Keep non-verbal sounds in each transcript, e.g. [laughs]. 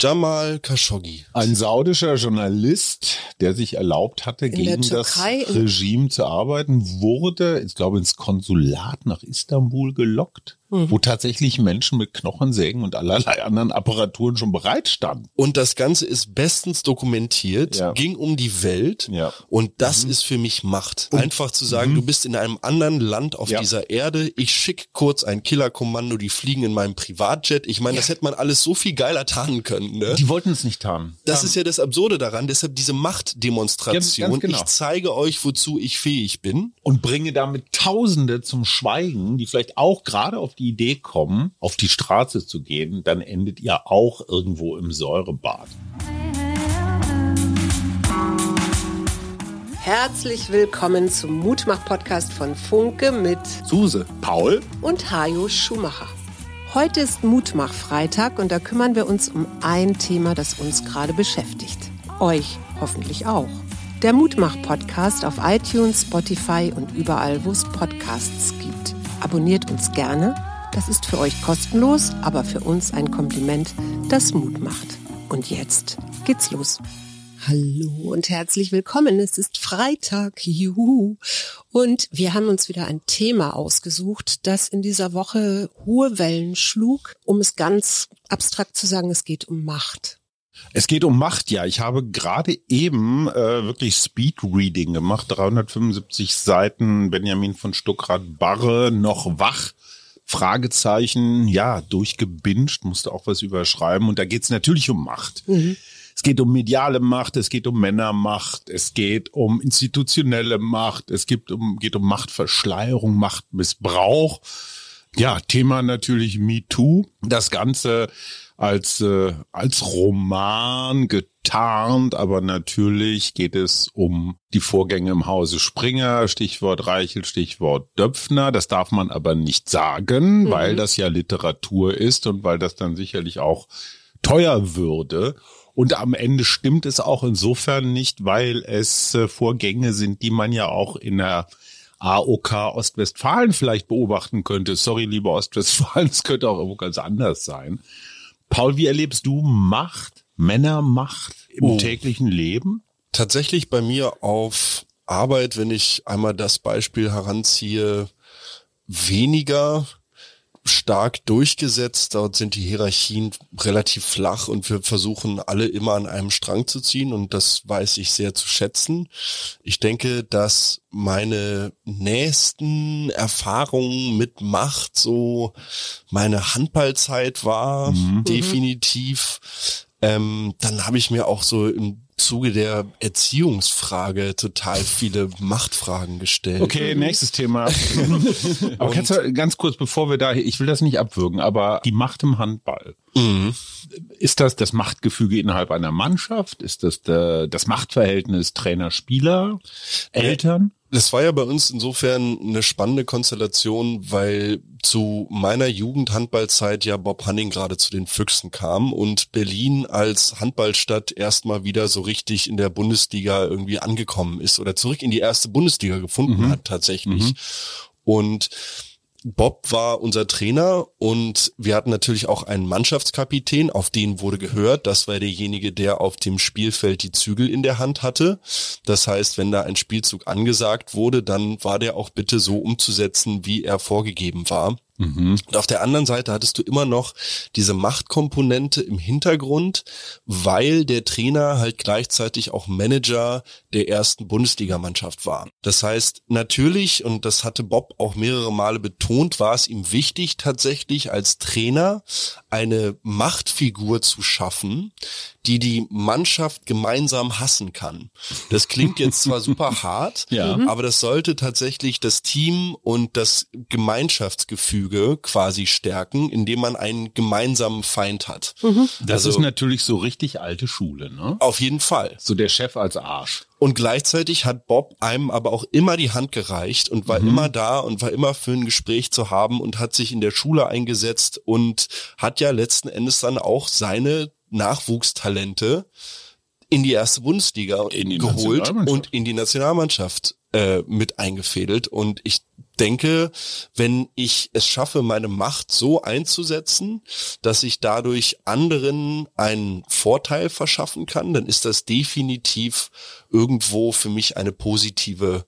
Jamal Khashoggi. Ein saudischer Journalist, der sich erlaubt hatte, In gegen das Türkei, Regime zu arbeiten, wurde, ich glaube, ins Konsulat nach Istanbul gelockt, Mhm. wo tatsächlich Menschen mit Knochensägen und allerlei anderen Apparaturen schon bereit standen. Und das Ganze ist bestens dokumentiert, Ja. ging um die Welt. Ja. Und das ist für mich Macht. Einfach zu sagen, du bist in einem anderen Land auf Ja. dieser Erde. Ich schick kurz ein Killerkommando, die fliegen in meinem Privatjet. Ich meine, das hätte man alles so viel geiler tarnen können. Ne? Die wollten es nicht tarnen. Das ist ja das Absurde daran. Deshalb diese Machtdemonstration. Ganz- ganz genau. Ich zeige euch, wozu ich fähig bin. und bringe damit Tausende zum Schweigen, die vielleicht auch gerade auf die Idee kommen, auf die Straße zu gehen, dann endet ihr auch irgendwo im Säurebad. Herzlich willkommen zum Mutmach-Podcast von Funke mit Suse, Paul, und Hajo Schumacher. Heute ist Mutmach-Freitag und da kümmern wir uns um ein Thema, das uns gerade beschäftigt. Euch hoffentlich auch. Der Mutmach-Podcast auf iTunes, Spotify und überall, wo es Podcasts gibt. Abonniert uns gerne. Das ist für euch kostenlos, aber für uns ein Kompliment, das Mut macht. Und jetzt geht's los. Hallo und herzlich willkommen. Es ist Freitag, juhu. Und wir haben uns wieder ein Thema ausgesucht, das in dieser Woche hohe Wellen schlug. Um es ganz abstrakt zu sagen, es geht um Macht. Es geht um Macht, ja. Ich habe gerade eben äh, wirklich Speed-Reading gemacht, 375 Seiten, Benjamin von Stuckrad-Barre, noch wach. Fragezeichen, ja, durchgebinscht, musste auch was überschreiben. Und da geht es natürlich um Macht. Es geht um mediale Macht, es geht um Männermacht, es geht um institutionelle Macht, es gibt um, geht um Machtverschleierung, Machtmissbrauch. Ja, Thema natürlich MeToo. Das Ganze als, äh, als Roman getarnt, aber natürlich geht es um die Vorgänge im Hause Springer, Stichwort Reichel, Stichwort Döpfner. Das darf man aber nicht sagen, weil das ja Literatur ist und weil das dann sicherlich auch teuer würde. Und am Ende stimmt es auch insofern nicht, weil es äh, Vorgänge sind, die man ja auch in der AOK Ostwestfalen vielleicht beobachten könnte. Sorry, liebe Ostwestfalen, [laughs] es könnte auch irgendwo ganz anders sein. Paul, wie erlebst du Macht, Männermacht im Oh. täglichen Leben? Tatsächlich bei mir auf Arbeit, wenn ich einmal das Beispiel heranziehe, weniger stark durchgesetzt. Dort sind die Hierarchien relativ flach und wir versuchen alle immer an einem Strang zu ziehen und das weiß ich sehr zu schätzen. Ich denke, dass meine nächsten Erfahrungen mit Macht so meine Handballzeit war, definitiv. Ähm, dann habe ich mir auch so im Zuge der Erziehungsfrage total viele Machtfragen gestellt. Okay, nächstes Thema. [laughs] aber kannst du ganz kurz, bevor wir da, ich will das nicht abwürgen, aber die Macht im Handball. Mhm. Ist das das Machtgefüge innerhalb einer Mannschaft? Ist das der, das Machtverhältnis Trainer-Spieler, Eltern? Das war ja bei uns insofern eine spannende Konstellation, weil zu meiner Jugendhandballzeit ja Bob Hanning gerade zu den Füchsen kam und Berlin als Handballstadt erstmal wieder so richtig in der Bundesliga irgendwie angekommen ist oder zurück in die erste Bundesliga gefunden hat tatsächlich. Und Bob war unser Trainer und wir hatten natürlich auch einen Mannschaftskapitän, auf den wurde gehört. Das war derjenige, der auf dem Spielfeld die Zügel in der Hand hatte. Das heißt, wenn da ein Spielzug angesagt wurde, dann war der auch bitte so umzusetzen, wie er vorgegeben war. Und auf der anderen Seite hattest du immer noch diese Machtkomponente im Hintergrund, weil der Trainer halt gleichzeitig auch Manager der ersten Bundesligamannschaft war. Das heißt, natürlich, und das hatte Bob auch mehrere Male betont, war es ihm wichtig, tatsächlich als Trainer eine Machtfigur zu schaffen, die die Mannschaft gemeinsam hassen kann. Das klingt jetzt zwar [laughs] super hart, Ja. aber das sollte tatsächlich das Team und das Gemeinschaftsgefüge quasi stärken, indem man einen gemeinsamen Feind hat. Das Also- ist natürlich so richtig alte Schule, ne? Auf jeden Fall. So der Chef als Arsch. Und gleichzeitig hat Bob einem aber auch immer die Hand gereicht und war immer da und war immer für ein Gespräch zu haben und hat sich in der Schule eingesetzt und hat ja letzten Endes dann auch seine Nachwuchstalente in die erste Bundesliga die geholt und in die Nationalmannschaft äh, mit eingefädelt. Und ich denke, wenn ich es schaffe, meine Macht so einzusetzen, dass ich dadurch anderen einen Vorteil verschaffen kann, dann ist das definitiv irgendwo für mich eine positive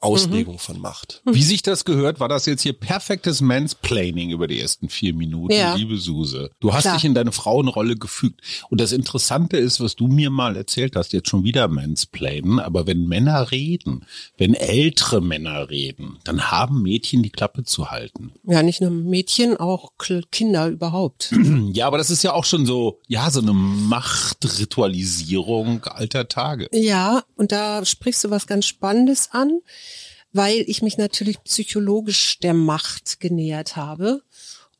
Auslegung mhm. von Macht. Wie sich das gehört, war das jetzt hier perfektes Mansplaining über die ersten vier Minuten, ja. liebe Suse. Du hast Klar. dich in deine Frauenrolle gefügt. Und das Interessante ist, was du mir mal erzählt hast, jetzt schon wieder Mansplainen, aber wenn Männer reden, wenn ältere Männer reden, dann haben Mädchen die Klappe zu halten. Ja, nicht nur Mädchen, auch Kinder überhaupt. [clears throat] Ja, aber das ist ja auch schon so, ja, so eine Machtritualisierung alter Tage. Ja, und da sprichst du was ganz Spannendes an weil ich mich natürlich psychologisch der Macht genähert habe.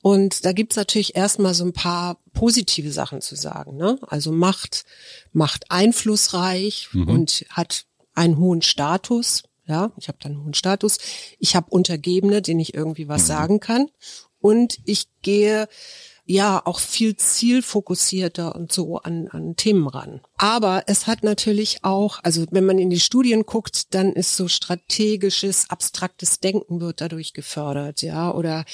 Und da gibt's natürlich erstmal so ein paar positive Sachen zu sagen. Ne? Also Macht, Macht einflussreich mhm. und hat einen hohen Status. Ja, ich habe dann einen hohen Status. Ich habe Untergebene, denen ich irgendwie was mhm. sagen kann. Und ich gehe ja auch viel zielfokussierter und so an, an Themen ran. Aber es hat natürlich auch, also wenn man in die Studien guckt, dann ist so strategisches, abstraktes Denken wird dadurch gefördert, ja, oder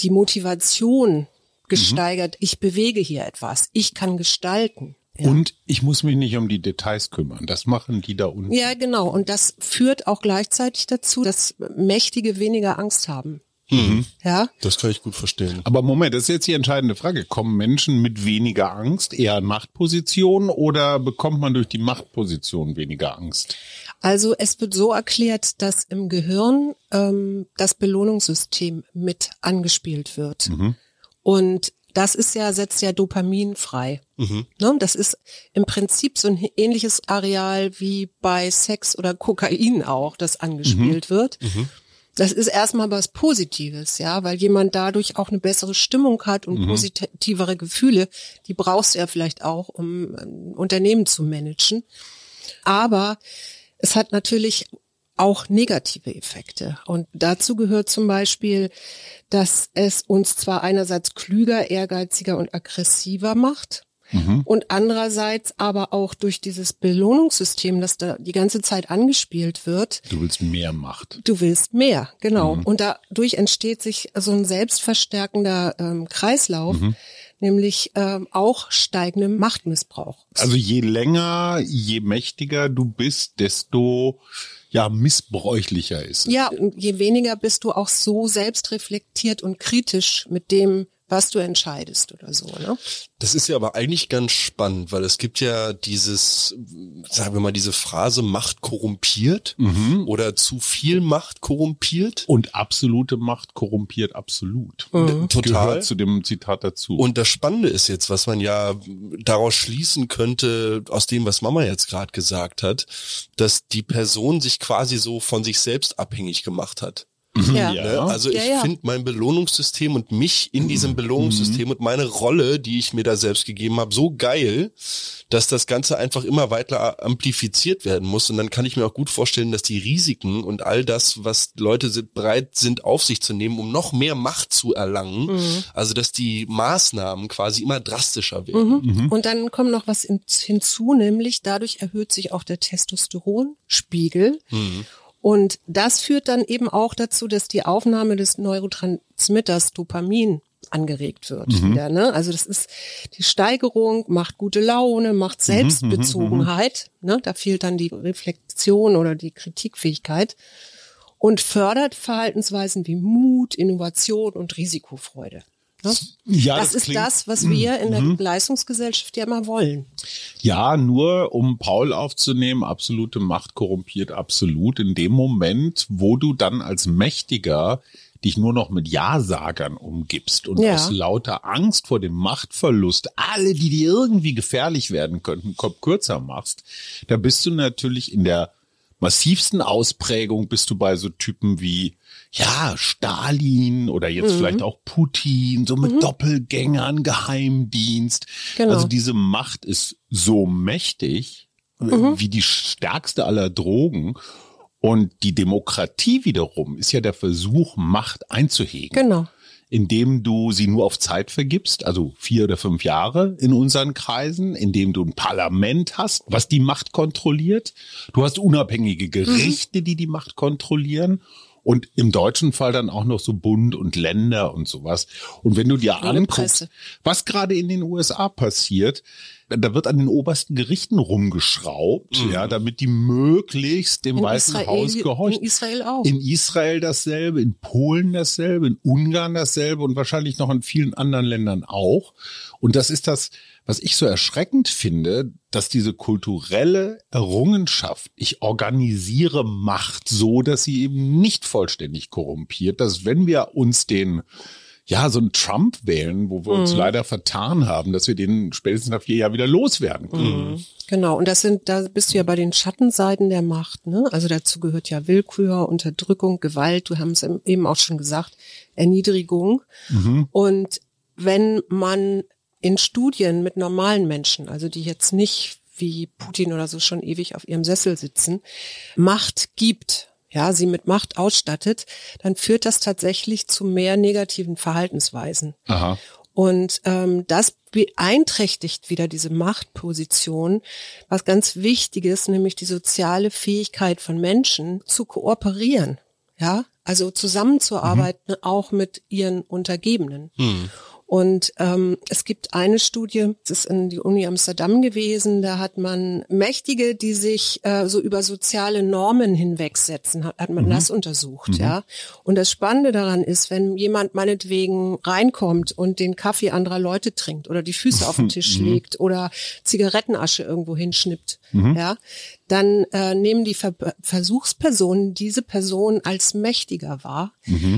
die Motivation gesteigert. Mhm. Ich bewege hier etwas. Ich kann gestalten. Ja. Und ich muss mich nicht um die Details kümmern. Das machen die da unten. Ja, genau. Und das führt auch gleichzeitig dazu, dass Mächtige weniger Angst haben. Mhm. Ja. Das kann ich gut verstehen. Aber Moment, das ist jetzt die entscheidende Frage. Kommen Menschen mit weniger Angst eher in Machtpositionen oder bekommt man durch die Machtposition weniger Angst? Also es wird so erklärt, dass im Gehirn ähm, das Belohnungssystem mit angespielt wird. Mhm. Und das ist ja, setzt ja Dopamin frei. Mhm. Ne? Das ist im Prinzip so ein ähnliches Areal wie bei Sex oder Kokain auch, das angespielt mhm. wird. Das ist erstmal was Positives, ja, weil jemand dadurch auch eine bessere Stimmung hat und mhm. positivere Gefühle. Die brauchst du ja vielleicht auch, um ein Unternehmen zu managen. Aber es hat natürlich auch negative Effekte. Und dazu gehört zum Beispiel, dass es uns zwar einerseits klüger, ehrgeiziger und aggressiver macht, Mhm. Und andererseits aber auch durch dieses Belohnungssystem, das da die ganze Zeit angespielt wird. Du willst mehr Macht. Du willst mehr, genau. Mhm. Und dadurch entsteht sich so ein selbstverstärkender ähm, Kreislauf. Mhm nämlich ähm, auch steigendem Machtmissbrauch. Also je länger, je mächtiger du bist, desto ja missbräuchlicher ist es. Ja, je weniger bist du auch so selbstreflektiert und kritisch mit dem, was du entscheidest oder so. Ne? Das ist ja aber eigentlich ganz spannend, weil es gibt ja dieses, sagen wir mal, diese Phrase Macht korrumpiert mhm. oder zu viel Macht korrumpiert. Und absolute Macht korrumpiert absolut. Mhm. Total. Gehört zu dem Zitat dazu. Und das Spannende ist jetzt, was man ja daraus schließen könnte, aus dem, was Mama jetzt gerade gesagt hat, dass die Person sich quasi so von sich selbst abhängig gemacht hat. Mhm. Ja. Ne? Also ich ja, finde mein Belohnungssystem und mich in diesem mhm. Belohnungssystem mhm. und meine Rolle, die ich mir da selbst gegeben habe, so geil, dass das Ganze einfach immer weiter amplifiziert werden muss. Und dann kann ich mir auch gut vorstellen, dass die Risiken und all das, was Leute sind, bereit sind, auf sich zu nehmen, um noch mehr Macht zu erlangen, mhm. also dass die Maßnahmen quasi immer drastischer werden. Mhm. Und dann kommt noch was hinzu, nämlich dadurch erhöht sich auch der Testosteronspiegel. Mhm. Und das führt dann eben auch dazu, dass die Aufnahme des Neurotransmitters Dopamin angeregt wird. Mhm. Wieder, ne? Also das ist die Steigerung, macht gute Laune, macht mhm, mhm, Selbstbezogenheit. Mhm, ne? Da fehlt dann die Reflexion oder die Kritikfähigkeit und fördert Verhaltensweisen wie Mut, Innovation und Risikofreude. Ne? Ja, das, das ist das, was wir in der mhm. Leistungsgesellschaft ja immer wollen. Ja, nur um Paul aufzunehmen, absolute Macht korrumpiert absolut. In dem Moment, wo du dann als Mächtiger dich nur noch mit Ja-Sagern umgibst und ja. aus lauter Angst vor dem Machtverlust alle, die dir irgendwie gefährlich werden könnten, Kopf kürzer machst, da bist du natürlich in der massivsten Ausprägung bist du bei so Typen wie ja, Stalin oder jetzt mhm. vielleicht auch Putin, so mit mhm. Doppelgängern, Geheimdienst. Genau. Also diese Macht ist so mächtig mhm. wie die stärkste aller Drogen. Und die Demokratie wiederum ist ja der Versuch, Macht einzuhegen. Genau indem du sie nur auf Zeit vergibst, also vier oder fünf Jahre in unseren Kreisen, indem du ein Parlament hast, was die Macht kontrolliert. Du hast unabhängige Gerichte, mhm. die die Macht kontrollieren Und im deutschen Fall dann auch noch so Bund und Länder und sowas. Und wenn du dir Ohne anguckst, Presse. was gerade in den USA passiert, da wird an den obersten Gerichten rumgeschraubt, ja, damit die möglichst dem In Weißen Israel, Haus gehorchen. in Israel auch. In Israel dasselbe, in Polen dasselbe, in Ungarn dasselbe und wahrscheinlich noch in vielen anderen Ländern auch. Und das ist das, was ich so erschreckend finde, dass diese kulturelle Errungenschaft, ich organisiere Macht so, dass sie eben nicht vollständig korrumpiert, dass wenn wir uns den ja, so einen Trump wählen, wo wir uns leider vertan haben, dass wir den spätestens nach vier Jahren wieder loswerden können. Genau, und das sind, da bist du ja bei den Schattenseiten der Macht, ne? Also dazu gehört ja Willkür, Unterdrückung, Gewalt, du haben es eben auch schon gesagt, Erniedrigung. Und wenn man in Studien mit normalen Menschen, also die jetzt nicht wie Putin oder so schon ewig auf ihrem Sessel sitzen, Macht gibt, ja, sie mit Macht ausstattet, dann führt das tatsächlich zu mehr negativen Verhaltensweisen. Aha. Und ähm, das beeinträchtigt wieder diese Machtposition, was ganz wichtig ist, nämlich die soziale Fähigkeit von Menschen zu kooperieren, ja, also zusammenzuarbeiten, auch mit ihren Untergebenen. Und ähm, es gibt eine Studie, das ist in die Uni Amsterdam gewesen, da hat man Mächtige, die sich äh, so über soziale Normen hinwegsetzen, hat, hat man das untersucht, ja. Und das Spannende daran ist, wenn jemand meinetwegen reinkommt und den Kaffee anderer Leute trinkt oder die Füße auf den [laughs] Tisch legt oder Zigarettenasche irgendwo hinschnippt, ja, dann äh, nehmen die Ver Versuchspersonen diese Person als mächtiger wahr,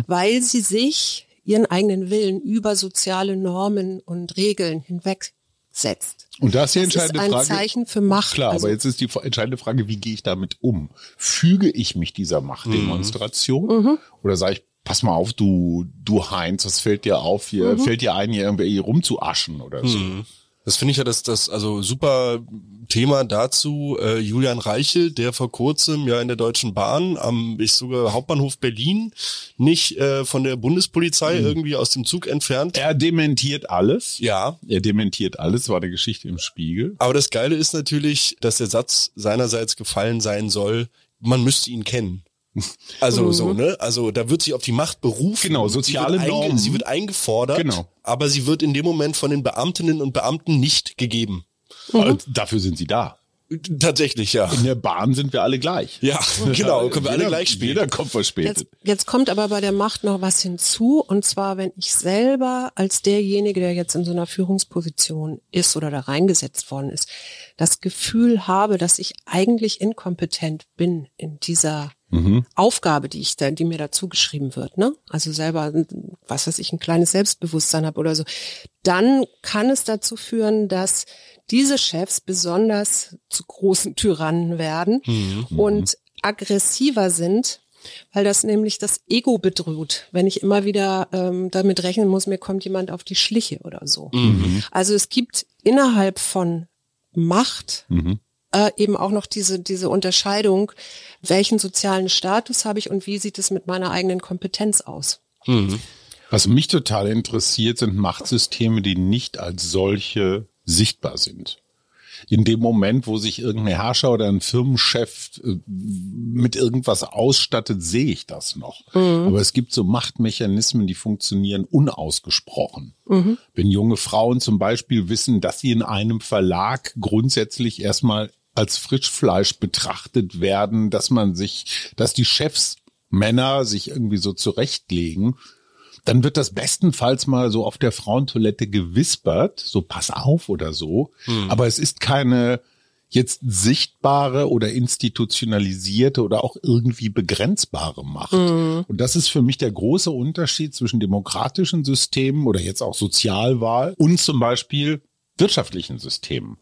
weil sie sich ihren eigenen Willen über soziale Normen und Regeln hinwegsetzt. Und da ist die Das ist entscheidende ein Frage. Zeichen für Macht. Klar, Also- aber jetzt ist die entscheidende Frage, wie gehe ich damit um? Füge ich mich dieser Machtdemonstration Mhm. oder sage ich, pass mal auf, du, du Heinz, was fällt dir auf hier, Mhm. fällt dir ein, hier irgendwie rumzuaschen oder so? Das finde ich ja das, das also super Thema dazu. Äh, Julian Reichel, der vor kurzem ja in der Deutschen Bahn am ich sogar Hauptbahnhof Berlin nicht äh, von der Bundespolizei irgendwie aus dem Zug entfernt. Er dementiert alles. Ja, Er dementiert alles, war eine Geschichte im Spiegel. aber das Geile ist natürlich, dass der Satz seinerseits gefallen sein soll, man müsste ihn kennen. [laughs] Also so, ne? Also da wird sich auf die Macht berufen. Genau, soziale sie wird Normen. Sie wird eingefordert, Genau. aber sie wird in dem Moment von den Beamtinnen und Beamten nicht gegeben. Und Dafür sind sie da. Tatsächlich, ja. In der Bahn sind wir alle gleich. Ja, [laughs] genau, können wir alle Jeder- gleich spielen. Jeder kommt verspätet. Jetzt, jetzt kommt aber bei der Macht noch was hinzu, und zwar, wenn ich selber als derjenige, der jetzt in so einer Führungsposition ist oder da reingesetzt worden ist, das Gefühl habe, dass ich eigentlich inkompetent bin in dieser Aufgabe, die ich da, die mir da zugeschrieben wird, ne? Also selber, was weiß ich, ein kleines Selbstbewusstsein habe oder so, dann kann es dazu führen, dass diese Chefs besonders zu großen Tyrannen werden und aggressiver sind, weil das nämlich das Ego bedroht, wenn ich immer wieder ähm, damit rechnen muss, mir kommt jemand auf die Schliche oder so. Also es gibt innerhalb von Macht äh, eben auch noch diese, diese Unterscheidung, welchen sozialen Status habe ich und wie sieht es mit meiner eigenen Kompetenz aus. Was mich total interessiert, sind Machtsysteme, die nicht als solche sichtbar sind. In dem Moment, wo sich irgendein Herrscher oder ein Firmenchef äh, mit irgendwas ausstattet, sehe ich das noch. Aber es gibt so Machtmechanismen, die funktionieren unausgesprochen. Wenn junge Frauen zum Beispiel wissen, dass sie in einem Verlag grundsätzlich erstmal als Frischfleisch betrachtet werden, dass man sich, dass die Chefs Männer sich irgendwie so zurechtlegen, dann wird das bestenfalls mal so auf der Frauentoilette gewispert, so pass auf oder so. Aber es ist keine jetzt sichtbare oder institutionalisierte oder auch irgendwie begrenzbare Macht. Und das ist für mich der große Unterschied zwischen demokratischen Systemen oder jetzt auch Sozialwahl und zum Beispiel wirtschaftlichen Systemen.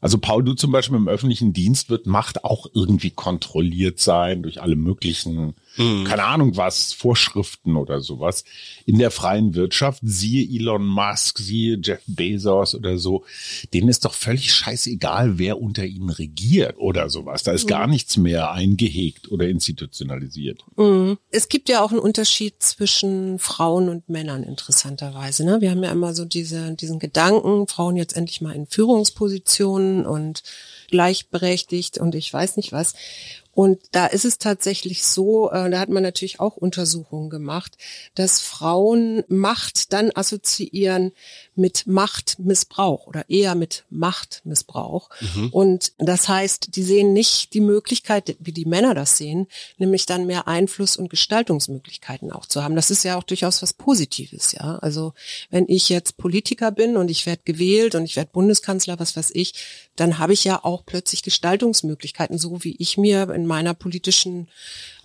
Also Paul, du zum Beispiel im öffentlichen Dienst wird Macht auch irgendwie kontrolliert sein durch alle möglichen, keine Ahnung was, Vorschriften oder sowas. In der freien Wirtschaft, siehe Elon Musk, siehe Jeff Bezos oder so, denen ist doch völlig scheißegal, wer unter ihnen regiert oder sowas. Da ist gar nichts mehr eingehegt oder institutionalisiert. Es gibt ja auch einen Unterschied zwischen Frauen und Männern, interessanterweise. Ne? Wir haben ja immer so diese, diesen Gedanken, Frauen jetzt endlich mal in Führungspositionen und gleichberechtigt und ich weiß nicht was. Und da ist es tatsächlich so, äh, da hat man natürlich auch Untersuchungen gemacht, dass Frauen Macht dann assoziieren mit Machtmissbrauch oder eher mit Machtmissbrauch. Mhm. Und das heißt, die sehen nicht die Möglichkeit, wie die Männer das sehen, nämlich dann mehr Einfluss und Gestaltungsmöglichkeiten auch zu haben. Das ist ja auch durchaus was Positives, ja. Also wenn ich jetzt Politiker bin und ich werde gewählt und ich werde Bundeskanzler, was weiß ich, dann habe ich ja auch plötzlich Gestaltungsmöglichkeiten, so wie ich mir in meiner politischen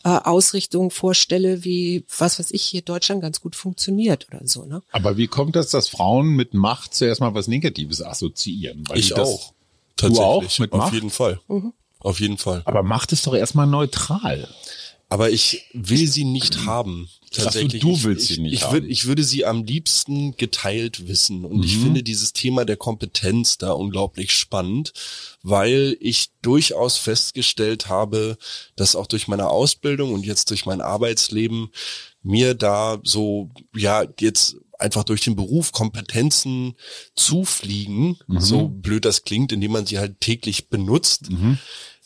äh, Ausrichtung vorstelle, wie was weiß ich hier Deutschland ganz gut funktioniert oder so. Ne? Aber wie kommt das, dass Frauen mit Macht zuerst mal was Negatives assoziieren? Weil ich auch. Du auch mit Macht? Auf jeden Fall. Mhm. Auf jeden Fall. Aber Macht ist doch erstmal neutral. Aber ich will sie nicht haben. Tatsächlich. Du, du willst ich, sie nicht ich, haben. Würd, ich würde sie am liebsten geteilt wissen. Und mhm. ich finde dieses Thema der Kompetenz da unglaublich spannend, weil ich durchaus festgestellt habe, dass auch durch meine Ausbildung und jetzt durch mein Arbeitsleben mir da so, ja, jetzt einfach durch den Beruf Kompetenzen zufliegen, mhm. so blöd das klingt, indem man sie halt täglich benutzt. Mhm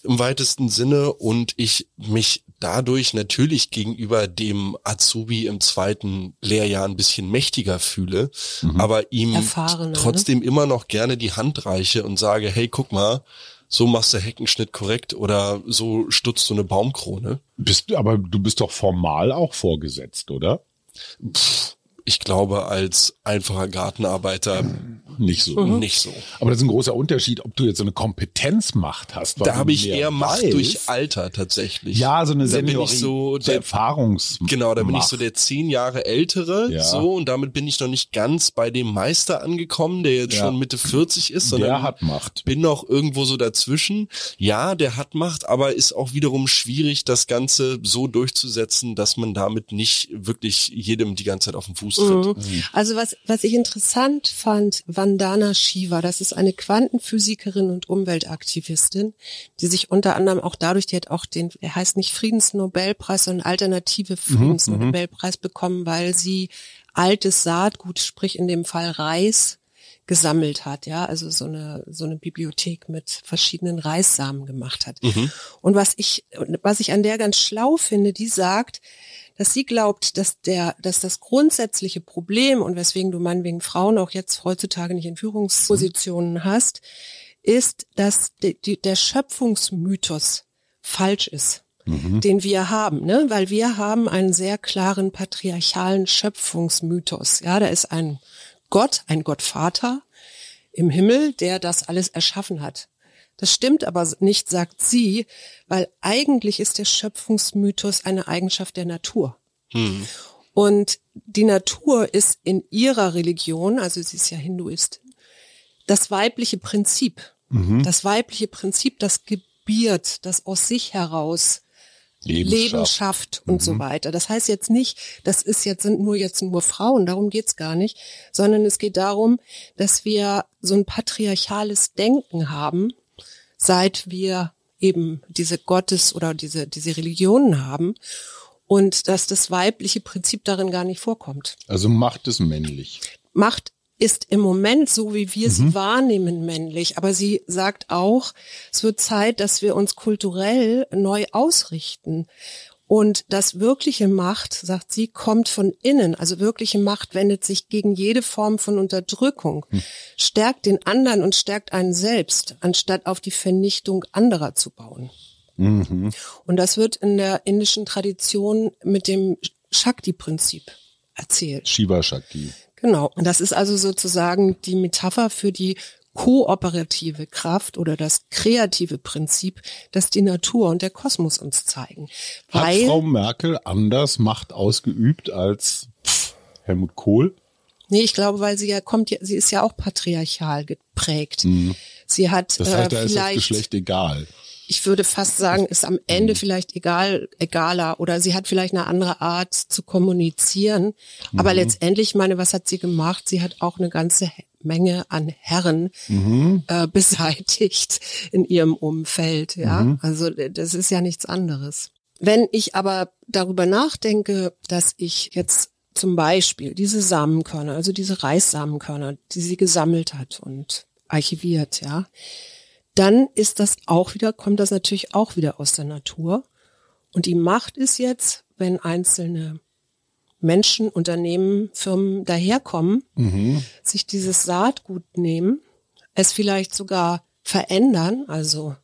im weitesten Sinne und ich mich dadurch natürlich gegenüber dem Azubi im zweiten Lehrjahr ein bisschen mächtiger fühle, mhm. aber ihm Erfahrene, ne? trotzdem ne? immer noch gerne die Hand reiche und sage, hey, guck mal, so machst du Heckenschnitt korrekt oder so stutzt du eine Baumkrone. Bist du, aber du bist doch formal auch vorgesetzt, oder? Pff, ich glaube, als einfacher Gartenarbeiter nicht so. Mhm. Nicht so. Aber das ist ein großer Unterschied, ob du jetzt so eine Kompetenzmacht hast. Da habe ich eher Macht weißt. durch Alter tatsächlich. Ja, so eine da bin ich so der Erfahrungs. Genau, da bin ich so der zehn Jahre ältere, ja. so und damit bin ich noch nicht ganz bei dem Meister angekommen, der jetzt ja. schon Mitte 40 ist, sondern der hat Macht. Bin noch irgendwo so dazwischen. Ja, der hat Macht, aber ist auch wiederum schwierig, das Ganze so durchzusetzen, dass man damit nicht wirklich jedem die ganze Zeit auf den Fuß tritt. Mhm. Also was was ich interessant fand, Vandana Shiva. Das ist eine Quantenphysikerin und Umweltaktivistin, die sich unter anderem auch dadurch, die hat auch den, er heißt nicht Friedensnobelpreis, sondern alternative mhm, Friedensnobelpreis mhm, bekommen, weil sie altes Saatgut, sprich in dem Fall Reis, gesammelt hat, ja, also so eine so eine Bibliothek mit verschiedenen Reissamen gemacht hat. Mhm. Und was ich was ich an der ganz schlau finde, die sagt, dass sie glaubt, dass der, dass das grundsätzliche Problem und weswegen du meinetwegen Frauen auch jetzt heutzutage nicht in Führungspositionen hast, ist, dass die, die, der Schöpfungsmythos falsch ist. Mhm. den wir haben, ne? weil wir haben einen sehr klaren patriarchalen Schöpfungsmythos. Ja, da ist ein Gott, ein Gottvater im Himmel, der das alles erschaffen hat. Das stimmt aber nicht, sagt sie, weil eigentlich ist der Schöpfungsmythos eine Eigenschaft der Natur. Hm. Und die Natur ist in ihrer Religion, also sie ist ja Hinduistin, das weibliche Prinzip. Mhm. Das weibliche Prinzip, das gebiert, das aus sich heraus Leben, schafft und mhm. so weiter. Das heißt jetzt nicht, das ist jetzt sind nur jetzt nur Frauen, darum geht's gar nicht, sondern es geht darum, dass wir so ein patriarchales Denken haben, seit wir eben diese Gottes oder diese, diese Religionen haben und dass das weibliche Prinzip darin gar nicht vorkommt. Also Macht ist männlich. Macht ist im Moment, so wie wir mhm. sie wahrnehmen, männlich. Aber sie sagt auch, es wird Zeit, dass wir uns kulturell neu ausrichten. Und das wirkliche Macht, sagt sie, kommt von innen. Also wirkliche Macht wendet sich gegen jede Form von Unterdrückung, hm. stärkt den anderen und stärkt einen selbst, anstatt auf die Vernichtung anderer zu bauen. Mhm. Und das wird in der indischen Tradition mit dem Shakti-Prinzip erzählt. Shiva Shakti. Genau. Und das ist also sozusagen die Metapher für die kooperative Kraft oder das kreative Prinzip, das die Natur und der Kosmos uns zeigen. Weil, Hat Frau Merkel anders Macht ausgeübt als Helmut Kohl? Nee, ich glaube, weil sie ja kommt, sie ist ja auch patriarchal geprägt. Mhm. Sie hat das heißt, äh, da ist das Geschlecht egal. Ich würde fast sagen, ist am Ende mhm. vielleicht egal, egaler oder sie hat vielleicht eine andere Art zu kommunizieren. Mhm. Aber letztendlich, meine, was hat sie gemacht? Sie hat auch eine ganze Menge an Herren mhm. äh, [laughs] beseitigt in ihrem Umfeld. Ja, mhm. also das ist ja nichts anderes. Wenn ich aber darüber nachdenke, dass ich jetzt zum Beispiel diese Samenkörner, also diese Reissamenkörner, die sie gesammelt hat und archiviert, ja, dann ist das auch wieder, kommt das natürlich auch wieder aus der Natur. Und die Macht ist jetzt, wenn einzelne Menschen, Unternehmen, Firmen daherkommen, mhm. sich dieses Saatgut nehmen, es vielleicht sogar verändern, also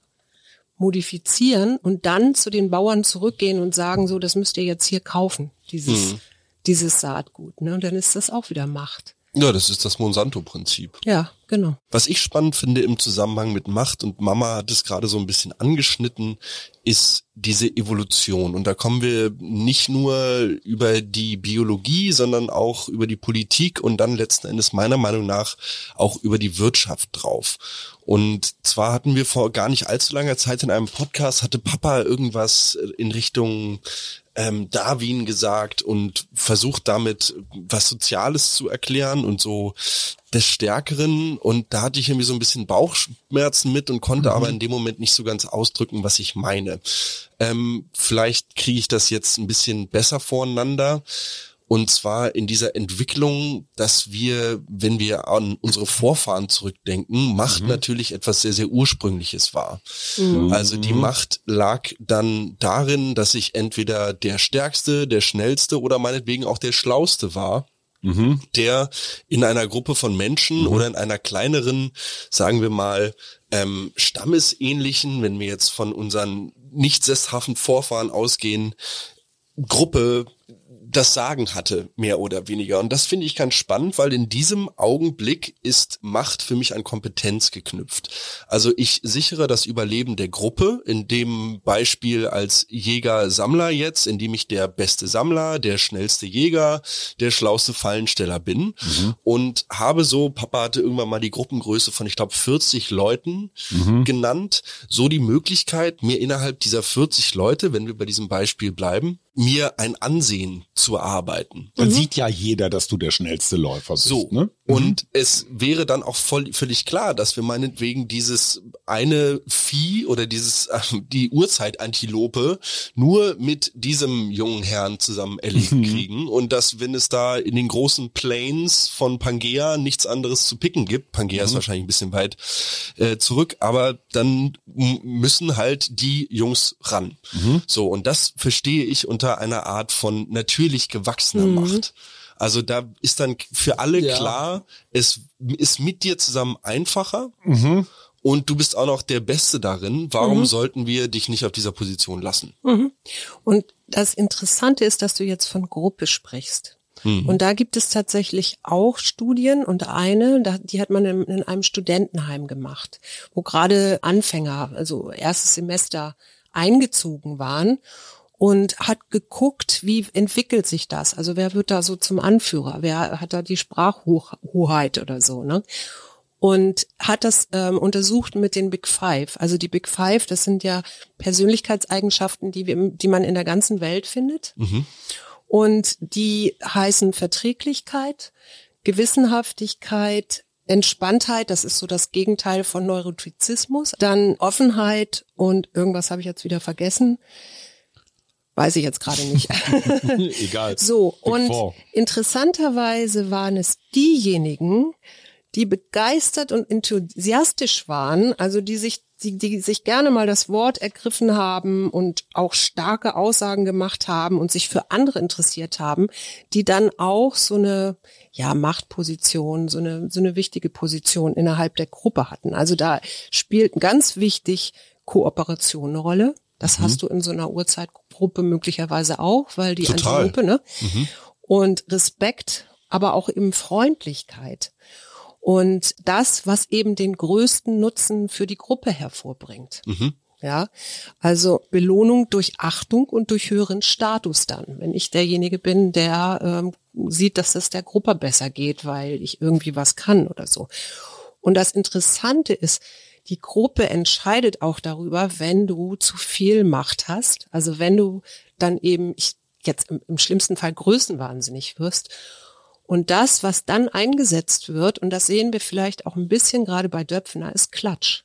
modifizieren und dann zu den Bauern zurückgehen und sagen, so, das müsst ihr jetzt hier kaufen, dieses, mhm. dieses Saatgut. Ne? Und dann ist das auch wieder Macht. Ja, das ist das Monsanto-Prinzip. Ja, genau. Was ich spannend finde im Zusammenhang mit Macht, und Mama hat es gerade so ein bisschen angeschnitten, ist diese Evolution. Und da kommen wir nicht nur über die Biologie, sondern auch über die Politik und dann letzten Endes meiner Meinung nach auch über die Wirtschaft drauf. Und zwar hatten wir vor gar nicht allzu langer Zeit in einem Podcast, hatte Papa irgendwas in Richtung ähm, Darwin gesagt und versucht damit was Soziales zu erklären und so des Stärkeren. Und da hatte ich irgendwie so ein bisschen Bauchschmerzen mit und konnte mhm. aber in dem Moment nicht so ganz ausdrücken, was ich meine. Ähm, vielleicht kriege ich das jetzt ein bisschen besser voreinander. Und zwar in dieser Entwicklung, dass wir, wenn wir an unsere Vorfahren zurückdenken, Macht mhm. natürlich etwas sehr, sehr Ursprüngliches war. Mhm. Also die Macht lag dann darin, dass ich entweder der Stärkste, der Schnellste oder meinetwegen auch der Schlauste war. Mhm. der in einer Gruppe von Menschen mhm. oder in einer kleineren, sagen wir mal, ähm, Stammesähnlichen, wenn wir jetzt von unseren nicht sesshaften Vorfahren ausgehen, Gruppe das Sagen hatte, mehr oder weniger. Und das finde ich ganz spannend, weil in diesem Augenblick ist Macht für mich an Kompetenz geknüpft. Also ich sichere das Überleben der Gruppe, in dem Beispiel als Jäger-Sammler jetzt, in dem ich der beste Sammler, der schnellste Jäger, der schlauste Fallensteller bin mhm. und habe so, Papa hatte irgendwann mal die Gruppengröße von, ich glaube, 40 Leuten mhm. genannt, so die Möglichkeit, mir innerhalb dieser 40 Leute, wenn wir bei diesem Beispiel bleiben, mir ein Ansehen zu erarbeiten. Dann mhm. sieht ja jeder, dass du der schnellste Läufer bist. So. Ne? Und mhm. es wäre dann auch voll, völlig klar, dass wir meinetwegen dieses eine Vieh oder dieses, die Urzeitantilope nur mit diesem jungen Herrn zusammen erlegt mhm. kriegen und dass, wenn es da in den großen Plains von Pangea nichts anderes zu picken gibt, Pangea ist mhm. wahrscheinlich ein bisschen weit äh, zurück, aber dann müssen halt die Jungs ran. Mhm. So, und das verstehe ich unter einer Art von natürlich gewachsener mhm. Macht. Also da ist dann für alle ja. klar, es ist mit dir zusammen einfacher. Mhm. Und du bist auch noch der Beste darin. Warum mhm. sollten wir dich nicht auf dieser Position lassen? Mhm. Und das Interessante ist, dass du jetzt von Gruppe sprichst. Mhm. Und da gibt es tatsächlich auch Studien und eine, die hat man in einem Studentenheim gemacht, wo gerade Anfänger, also erstes Semester eingezogen waren und hat geguckt, wie entwickelt sich das? Also wer wird da so zum Anführer? Wer hat da die Sprachhoheit oder so, ne? Und hat das ähm, untersucht mit den Big Five. Also die Big Five, das sind ja Persönlichkeitseigenschaften, die, wir, die man in der ganzen Welt findet. Mhm. Und die heißen Verträglichkeit, Gewissenhaftigkeit, Entspanntheit, das ist so das Gegenteil von Neurotizismus, dann Offenheit und irgendwas habe ich jetzt wieder vergessen. Weiß ich jetzt gerade nicht. [laughs] Egal. So, und interessanterweise waren es diejenigen, die begeistert und enthusiastisch waren, also die sich, die, die sich gerne mal das Wort ergriffen haben und auch starke Aussagen gemacht haben und sich für andere interessiert haben, die dann auch so eine, ja, Machtposition, so eine, so eine wichtige Position innerhalb der Gruppe hatten. Also da spielt ganz wichtig Kooperation eine Rolle. Das mhm. hast du in so einer Uhrzeitgruppe möglicherweise auch, weil die Total. Antilope, ne? Mhm. Und Respekt, aber auch eben Freundlichkeit. Und das, was eben den größten Nutzen für die Gruppe hervorbringt. Mhm. Ja, also Belohnung durch Achtung und durch höheren Status dann. Wenn ich derjenige bin, der ähm, sieht, dass es der Gruppe besser geht, weil ich irgendwie was kann oder so. Und das Interessante ist, die Gruppe entscheidet auch darüber, wenn du zu viel Macht hast. Also wenn du dann eben, ich, jetzt im, im schlimmsten Fall größenwahnsinnig wirst. Und das, was dann eingesetzt wird, und das sehen wir vielleicht auch ein bisschen gerade bei Döpfner, ist Klatsch.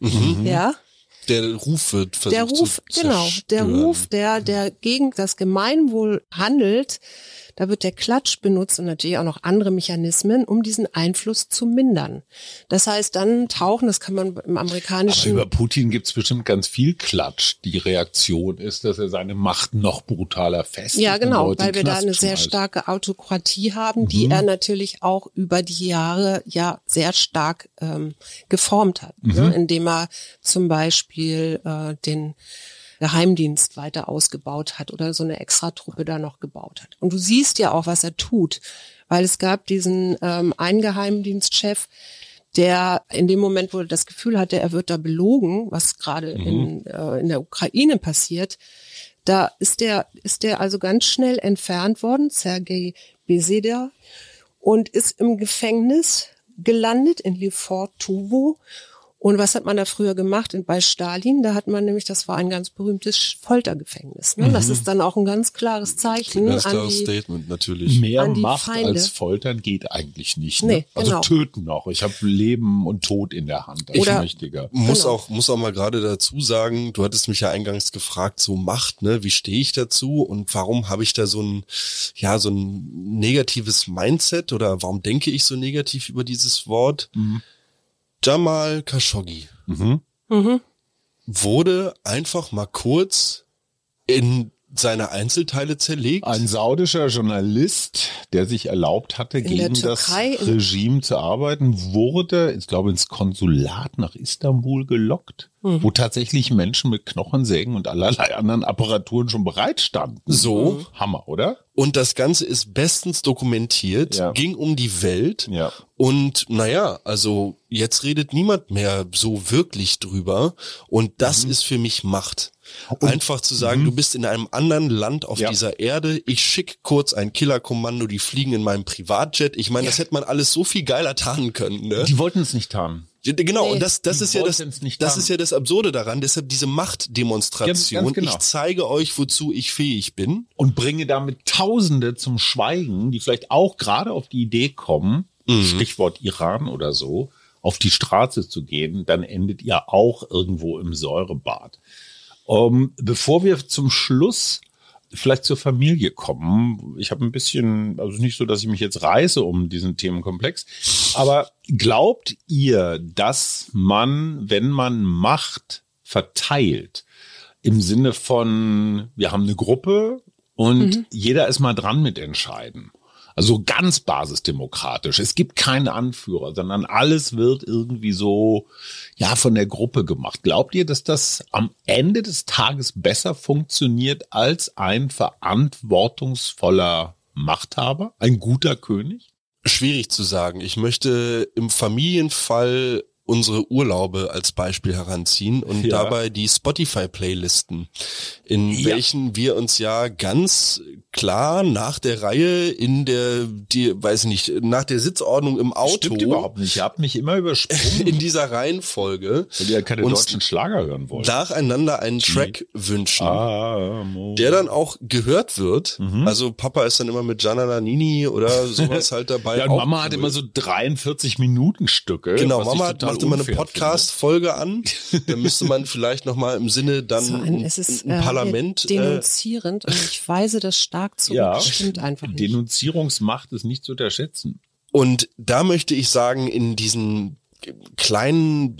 Mhm. Ja. Der Ruf wird versucht Der Ruf, genau. Der Ruf, der, der gegen das Gemeinwohl handelt, da wird der Klatsch benutzt und natürlich auch noch andere Mechanismen, um diesen Einfluss zu mindern. Das heißt, dann tauchen, das kann man im amerikanischen... Aber über Putin gibt's bestimmt ganz viel Klatsch. Die Reaktion ist, dass er seine Macht noch brutaler festigt. Ja, genau, weil wir da eine sehr starke Autokratie haben, die mhm. er natürlich auch über die Jahre ja sehr stark ähm, geformt hat, ne? mhm. ne? indem er zum Beispiel äh, den Geheimdienst weiter ausgebaut hat oder so eine Extratruppe da noch gebaut hat. Und du siehst ja auch, was er tut, weil es gab diesen ähm, einen Geheimdienstchef, der in dem Moment, wo er das Gefühl hatte, er wird da belogen, was gerade mhm. in, äh, in der Ukraine passiert, da ist der, ist der also ganz schnell entfernt worden, Sergei Beseda, und ist im Gefängnis gelandet in Lefort-Tuvo und was hat man da früher gemacht? Bei Stalin, da hat man nämlich, das war ein ganz berühmtes Foltergefängnis. Ne? Mhm. Das ist dann auch ein ganz klares Zeichen. Ganz klares die, Statement, natürlich. Mehr Macht Feinde. als Foltern geht eigentlich nicht. Ne? Nee, also genau. töten noch. Ich habe Leben und Tod in der Hand. Das Oder, ist wichtiger. Muss genau. auch, muss auch mal gerade dazu sagen, du hattest mich ja eingangs gefragt, so Macht, ne? Wie stehe ich dazu und warum habe ich da so ein, ja, so ein negatives Mindset oder warum denke ich so negativ über dieses Wort? Mhm Jamal Khashoggi mhm. Mhm. wurde einfach mal kurz in seine Einzelteile zerlegt. Ein saudischer Journalist, der sich erlaubt hatte, in gegen das Regime zu arbeiten, wurde, ich glaube, ins Konsulat nach Istanbul gelockt mhm. wo tatsächlich Menschen mit Knochensägen und allerlei anderen Apparaturen schon bereit standen. So. Mhm. Hammer, oder? Und das Ganze ist bestens dokumentiert, ja. ging um die Welt. Ja. Und naja, also jetzt redet niemand mehr so wirklich drüber. Und das mhm. ist für mich Macht. Und, Einfach zu sagen, mhm. du bist in einem anderen Land auf ja. dieser Erde, ich schick kurz ein Killerkommando, die fliegen in meinem Privatjet. Ich meine, das hätte man alles so viel geiler tarnen können. Ne? Die wollten es nicht tarnen. Genau, nee. und das, das ist ja das, das ist ja das Absurde daran. Deshalb diese Machtdemonstration. Genau. Ich zeige euch, wozu ich fähig bin. Und bringe damit Tausende zum Schweigen, die vielleicht auch gerade auf die Idee kommen, mhm. Stichwort Iran oder so, auf die Straße zu gehen, dann endet ihr auch irgendwo im Säurebad. Ähm, bevor wir zum Schluss vielleicht zur Familie kommen. Ich habe ein bisschen, also nicht so, dass ich mich jetzt reiße um diesen Themenkomplex, aber glaubt ihr, dass man, wenn man Macht verteilt, im Sinne von, wir haben eine Gruppe und mhm. jeder ist mal dran mit entscheiden. Also ganz basisdemokratisch. Es gibt keinen Anführer, sondern alles wird irgendwie so, ja, von der Gruppe gemacht. Glaubt ihr, dass das am Ende des Tages besser funktioniert als ein verantwortungsvoller Machthaber? Ein guter König? Schwierig zu sagen. Ich möchte im Familienfall unsere Urlaube als Beispiel heranziehen und ja. dabei die Spotify-Playlisten, in ja. welchen wir uns ja ganz klar nach der Reihe in der, die, weiß ich nicht, nach der Sitzordnung im Auto. Stimmt überhaupt nicht. Ihr habt mich immer übersprungen. [laughs] In dieser Reihenfolge. Weil ihr ja keine deutschen Schlager hören wollt. Nacheinander einen die. Track wünschen. Ah, der dann auch gehört wird. Mhm. Also Papa ist dann immer mit Gianna Nannini oder sowas [laughs] halt dabei. ja, und Mama hat immer so 43 Minuten Stücke. Genau, Mama hat macht immer eine Podcast-Folge an. [laughs] Da müsste man vielleicht nochmal im Sinne dann so ein, es ist, ein, ein Parlament. Äh, denunzierend und ich weise das stark zu. Ja, stimmt einfach nicht. Denunzierungsmacht ist nicht zu unterschätzen. Und da möchte ich sagen, in diesen kleinen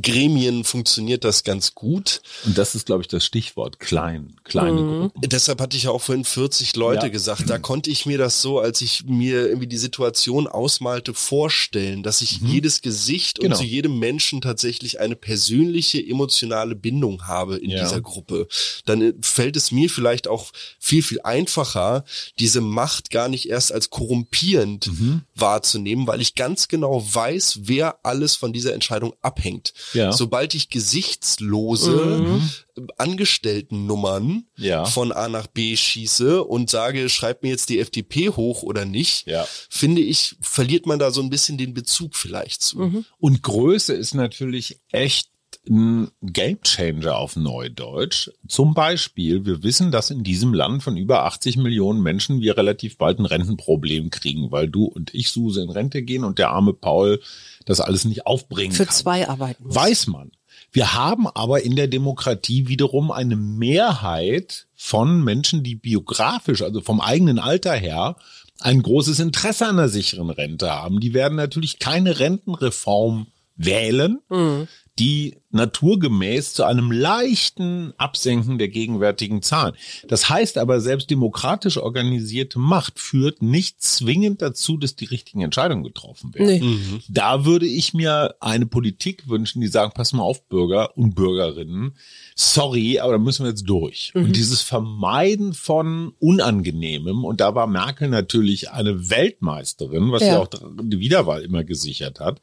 Gremien funktioniert das ganz gut. Und das ist, glaube ich, das Stichwort klein, kleine mhm. Gruppen. Deshalb hatte ich ja auch vorhin 40 Leute ja. gesagt. Da konnte ich mir das so, als ich mir irgendwie die Situation ausmalte, vorstellen, dass ich mhm. jedes Gesicht genau. und zu jedem Menschen tatsächlich eine persönliche emotionale Bindung habe in ja. dieser Gruppe. Dann äh, fällt es mir vielleicht auch viel, viel einfacher, diese Macht gar nicht erst als korrumpierend mhm. wahrzunehmen, weil ich ganz genau weiß, wer alles von dieser Entscheidung abhängt abhängt. Ja. Sobald ich gesichtslose mhm. Angestelltennummern ja. von A nach B schieße und sage, schreib mir jetzt die FDP hoch oder nicht, ja. finde ich, verliert man da so ein bisschen den Bezug vielleicht zu. Mhm. Und Größe ist natürlich echt ein Gamechanger auf Neudeutsch. Zum Beispiel, wir wissen, dass in diesem Land von über 80 Millionen Menschen wir relativ bald ein Rentenproblem kriegen, weil du und ich, Suse, in Rente gehen und der arme Paul das alles nicht aufbringen Für kann. zwei arbeiten muss. Weiß man. Wir haben aber in der Demokratie wiederum eine Mehrheit von Menschen, die biografisch, also vom eigenen Alter her, ein großes Interesse an einer sicheren Rente haben. Die werden natürlich keine Rentenreform wählen, mhm die naturgemäß zu einem leichten Absenken der gegenwärtigen Zahlen. Das heißt aber, selbst demokratisch organisierte Macht führt nicht zwingend dazu, dass die richtigen Entscheidungen getroffen werden. Nee. Mhm. Da würde ich mir eine Politik wünschen, die sagen, pass mal auf, Bürger und Bürgerinnen, sorry, aber da müssen wir jetzt durch. Mhm. Und dieses Vermeiden von Unangenehmem, und da war Merkel natürlich eine Weltmeisterin, was ja, ja auch die Wiederwahl immer gesichert hat,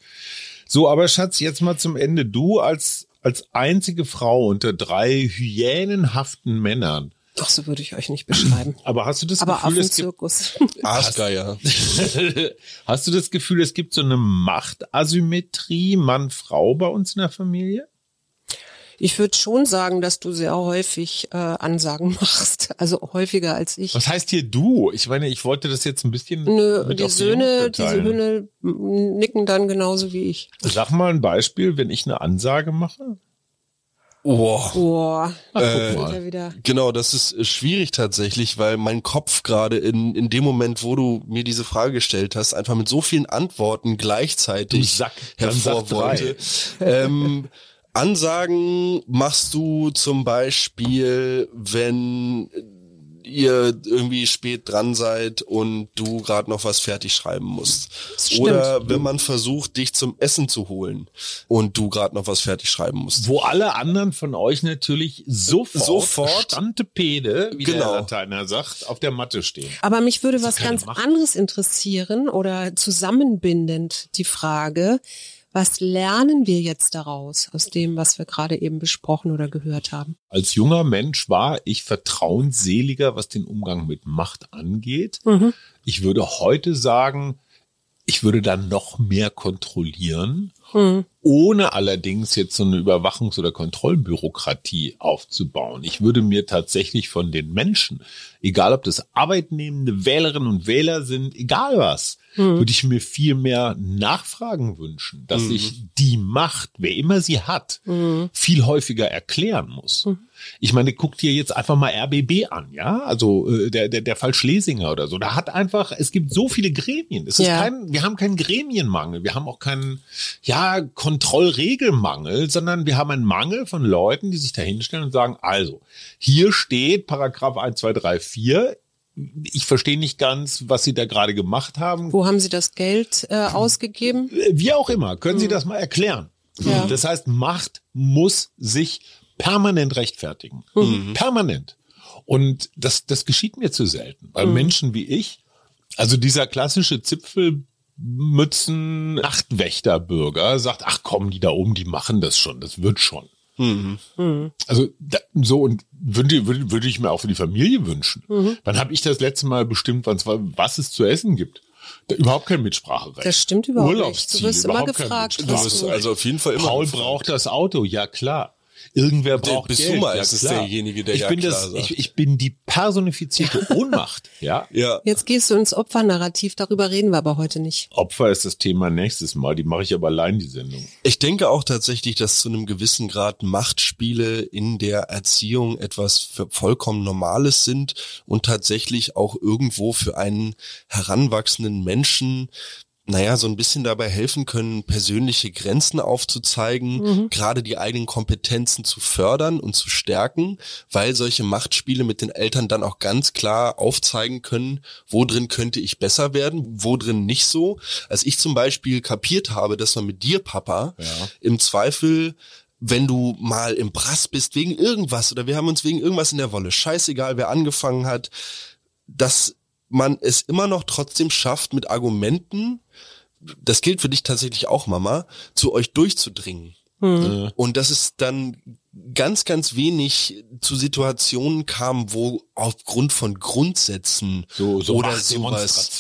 so, aber Schatz, jetzt mal zum Ende. Du als, als einzige Frau unter drei hyänenhaften Männern. Ach, so würde ich euch nicht beschreiben. [clears throat] Aber hast du das aber Gefühl, es gibt [laughs] hast du das Gefühl, es gibt so eine Machtasymmetrie Mann-Frau bei uns in der Familie? Ich würde schon sagen, dass du sehr häufig äh, Ansagen [laughs] machst, also häufiger als ich. Was heißt hier du? Ich meine, ich wollte das jetzt ein bisschen. Nö, mit die Söhne, die diese Söhne nicken dann genauso wie ich. Sag mal ein Beispiel, wenn ich eine Ansage mache. Oh. oh. Ach, äh, genau, das ist schwierig tatsächlich, weil mein Kopf gerade in, in dem Moment, wo du mir diese Frage gestellt hast, einfach mit so vielen Antworten gleichzeitig Sack, hervor wollte. Ähm, Ansagen machst du zum Beispiel, wenn ihr irgendwie spät dran seid und du gerade noch was fertig schreiben musst. Oder wenn man versucht, dich zum Essen zu holen und du gerade noch was fertig schreiben musst. Wo alle anderen von euch natürlich sofort, sofort Stantepede, wie genau. der Lateiner sagt, auf der Matte stehen. Aber mich würde was ganz Macht. anderes interessieren oder zusammenbindend die Frage, was lernen wir jetzt daraus, aus dem, was wir gerade eben besprochen oder gehört haben? Als junger Mensch war ich vertrauensseliger, was den Umgang mit Macht angeht. Mhm. Ich würde heute sagen, ich würde dann noch mehr kontrollieren, mhm. ohne allerdings jetzt so eine Überwachungs- oder Kontrollbürokratie aufzubauen. Ich würde mir tatsächlich von den Menschen, egal ob das arbeitnehmende Wählerinnen und Wähler sind, egal was, mhm. würde ich mir viel mehr Nachfragen wünschen, dass mhm. ich die Macht, wer immer sie hat, mhm. viel häufiger erklären muss. Mhm. Ich meine, guck dir jetzt einfach mal RBB an, ja, also äh, der, der, der Fall Schlesinger oder so. Da hat einfach, es gibt so viele Gremien. Es ist ja. kein, wir haben keinen Gremienmangel, wir haben auch keinen, ja, Kontrollregelmangel, sondern wir haben einen Mangel von Leuten, die sich da hinstellen und sagen, also, hier steht Paragraph 1, 2, 3, 4, ich verstehe nicht ganz, was Sie da gerade gemacht haben. Wo haben Sie das Geld äh, ausgegeben? Wie auch immer. Können mhm. Sie das mal erklären? Ja. Das heißt, Macht muss sich permanent rechtfertigen. Mhm. Permanent. Und das, das geschieht mir zu selten. Weil mhm. Menschen wie ich, also dieser klassische Zipfelmützen Nachtwächterbürger sagt, ach komm, die da oben, die machen das schon, das wird schon. Mhm. Also da, so und würde, würde, würde ich mir auch für die Familie wünschen. Mhm. Dann habe ich das letzte Mal bestimmt, was es zu essen gibt. Da, überhaupt kein Mitspracherecht. Das stimmt überhaupt Urlaubsziel, nicht. Du wirst immer gefragt. Du wirst also auf jeden Fall immer Paul gefragt. braucht das Auto, ja klar. Irgendwer braucht Bist Geld. du mal ja, ist derjenige, der ich ja bin das, ich, ich, bin die personifizierte [laughs] Ohnmacht. ja. ja. Jetzt gehst du ins Opfernarrativ, darüber reden wir aber heute nicht. Opfer ist das Thema nächstes Mal, die mache ich aber allein, die Sendung. Ich denke auch tatsächlich, dass zu einem gewissen Grad Machtspiele in der Erziehung etwas vollkommen Normales sind und tatsächlich auch irgendwo für einen heranwachsenden Menschen naja, so ein bisschen dabei helfen können, persönliche Grenzen aufzuzeigen, mhm. gerade die eigenen Kompetenzen zu fördern und zu stärken, weil solche Machtspiele mit den Eltern dann auch ganz klar aufzeigen können, wo drin könnte ich besser werden, wo drin nicht so. Als ich zum Beispiel kapiert habe, dass man mit dir, Papa, ja. im Zweifel wenn du mal im Brass bist wegen irgendwas oder wir haben uns wegen irgendwas in der Wolle, scheißegal wer angefangen hat, dass man es immer noch trotzdem schafft, mit Argumenten, das gilt für dich tatsächlich auch, Mama, zu euch durchzudringen. Mhm. Und dass es dann ganz, ganz wenig zu Situationen kam, wo aufgrund von Grundsätzen so, so oder sowas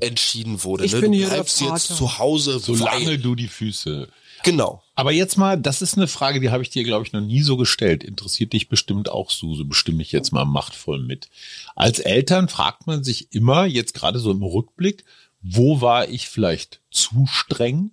entschieden wurde. Ich ne? bin du hier bleibst jetzt zu Hause, solange du die Füße Genau. Aber jetzt mal, das ist eine Frage, die habe ich dir, glaube ich, noch nie so gestellt. Interessiert dich bestimmt auch, Suse, bestimme ich jetzt mal machtvoll mit. Als Eltern fragt man sich immer, jetzt gerade so im Rückblick, wo war ich vielleicht zu streng?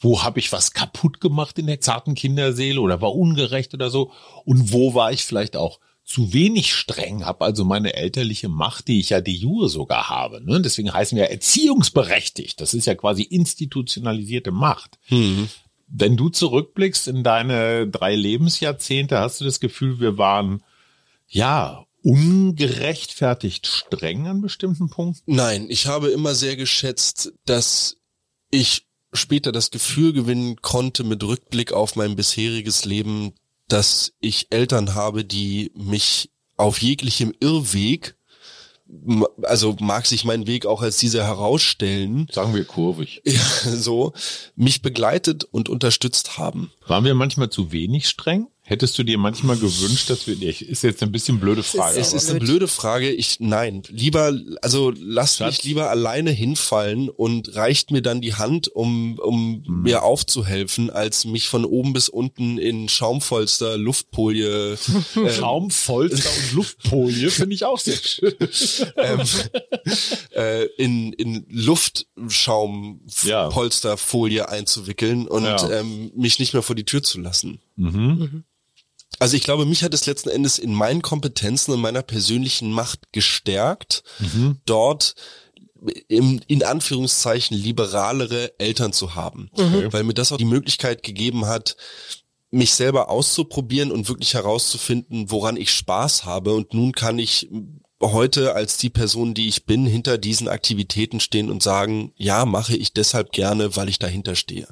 wo habe ich was kaputt gemacht in der zarten Kinderseele oder war ungerecht oder so und wo war ich vielleicht auch zu wenig streng, habe also meine elterliche Macht, die ich ja de jure sogar habe. Ne? Deswegen heißen wir erziehungsberechtigt. Das ist ja quasi institutionalisierte Macht. Mhm. Wenn du zurückblickst in deine drei Lebensjahrzehnte, hast du das Gefühl, wir waren ja ungerechtfertigt streng an bestimmten Punkten? Nein, ich habe immer sehr geschätzt, dass ich später das Gefühl gewinnen konnte mit Rückblick auf mein bisheriges Leben, dass ich Eltern habe, die mich auf jeglichem Irrweg, also mag sich mein Weg auch als dieser herausstellen. Sagen wir kurvig. [laughs] Ja, so, mich begleitet und unterstützt haben. Waren wir manchmal zu wenig streng? Hättest du dir manchmal gewünscht, dass wir, ist jetzt ein bisschen blöde Frage. Es ist eine blöde Frage. Ich, nein, lieber, also lasst Schatz. mich lieber alleine hinfallen und reicht mir dann die Hand, um, um hm. mir aufzuhelfen, als mich von oben bis unten in Schaumfolster, Luftfolie. [laughs] äh, Schaumfolster und Luftfolie finde ich auch sehr schön. [laughs] ähm, äh, in, in Luftschaumpolsterfolie ja. einzuwickeln und ja. ähm, mich nicht mehr vor die Tür zu lassen. Mhm. Mhm. Also ich glaube, mich hat es letzten Endes in meinen Kompetenzen und meiner persönlichen Macht gestärkt, mhm. dort im, in Anführungszeichen liberalere Eltern zu haben, mhm. weil mir das auch die Möglichkeit gegeben hat, mich selber auszuprobieren und wirklich herauszufinden, woran ich Spaß habe. Und nun kann ich heute als die Person, die ich bin, hinter diesen Aktivitäten stehen und sagen, ja, mache ich deshalb gerne, weil ich dahinter stehe.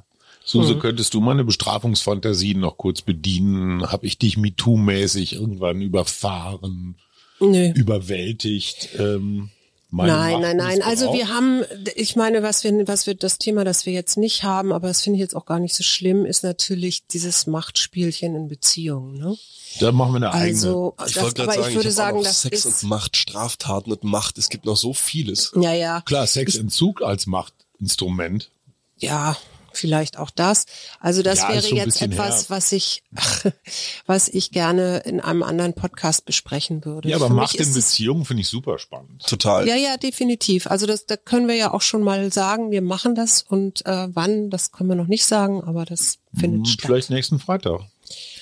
Suse, mhm. könntest du meine Bestrafungsfantasien noch kurz bedienen? Hab ich dich MeToo-mäßig irgendwann überfahren, Nö. überwältigt? Ähm, nein, nein, nein. Also wir haben, ich meine, was wir, was wir, das Thema, das wir jetzt nicht haben, aber das finde ich jetzt auch gar nicht so schlimm, ist natürlich dieses Machtspielchen in Beziehungen. Ne? Da machen wir eine also, eigene. Ich wollte gerade sagen, ich würde sagen, das Sex ist und Macht, Straftaten und Macht. Es gibt noch so vieles. Ja, ja. Klar, Sexentzug als Machtinstrument. Ja, vielleicht auch das. Also das ja, wäre jetzt etwas, her. was ich, [laughs] was ich gerne in einem anderen Podcast besprechen würde. Ja, aber Macht in Beziehungen finde ich super spannend. Total. Ja, ja, definitiv. Also das, da können wir ja auch schon mal sagen, wir machen das und äh, wann, das können wir noch nicht sagen, aber das findet hm, statt. Vielleicht nächsten Freitag.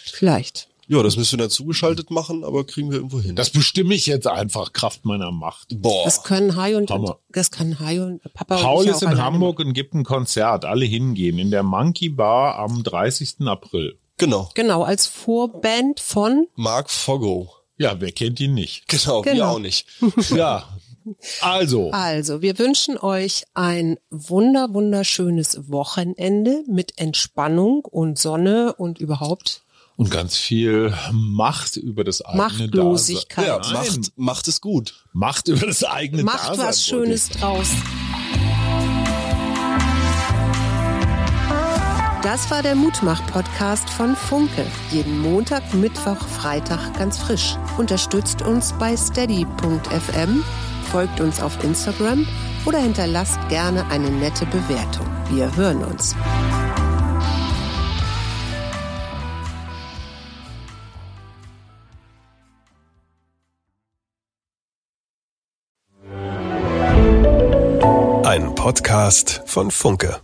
Vielleicht. Ja, das müssen wir dann zugeschaltet machen, aber kriegen wir irgendwo hin. Das bestimme ich jetzt einfach, Kraft meiner Macht. Boah. Das können Hai und, Hammer. das kann Hai und Papa Paul und ist in Hamburg und gibt ein Konzert. Alle hingehen. In der Monkey Bar am 30. April. Genau. Genau, als Vorband von Mark Foggo. Ja, wer kennt ihn nicht? Genau, genau. wir auch nicht. [laughs] ja. Also. Also, wir wünschen euch ein wunder, wunderschönes Wochenende mit Entspannung und Sonne und überhaupt und ganz viel Macht über das eigene Machtlosigkeit. Ja, Macht, Macht ist gut. Macht über das eigene Macht Dasein. Macht was Schönes draus. Das war der Mutmach-Podcast von Funke. Jeden Montag, Mittwoch, Freitag ganz frisch. Unterstützt uns bei steady.fm, folgt uns auf Instagram oder hinterlasst gerne eine nette Bewertung. Wir hören uns. Podcast von Funke.